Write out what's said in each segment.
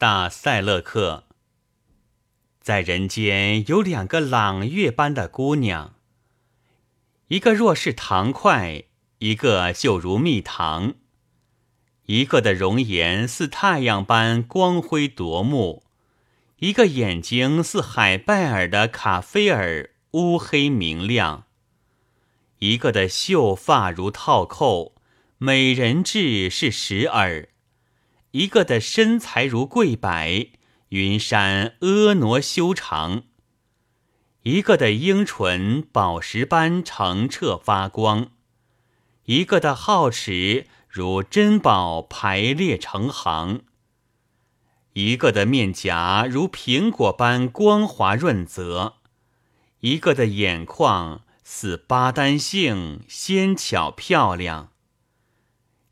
大塞勒克。在人间有两个朗月般的姑娘，一个若是糖块，一个就如蜜糖。一个的容颜似太阳般光辉夺目，一个眼睛似海拜尔的卡菲尔乌黑明亮。一个的秀发如套扣，美人痣是石耳；一个的身材如桂柏。云山婀娜修长，一个的樱唇宝石般澄澈发光，一个的皓齿如珍宝排列成行，一个的面颊如苹果般光滑润泽，一个的眼眶似巴丹杏纤巧漂亮，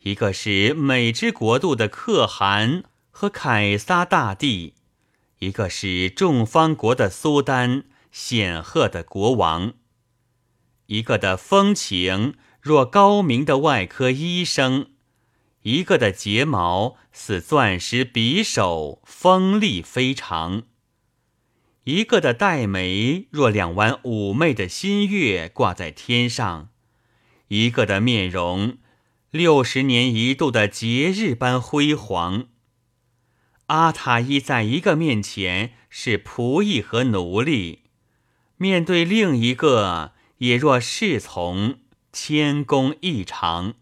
一个是美之国度的可汗和凯撒大帝。一个是众方国的苏丹，显赫的国王；一个的风情若高明的外科医生；一个的睫毛似钻石匕首，锋利非常；一个的黛眉若两弯妩媚的新月挂在天上；一个的面容六十年一度的节日般辉煌。阿塔伊在一个面前是仆役和奴隶，面对另一个也若侍从，谦恭异常。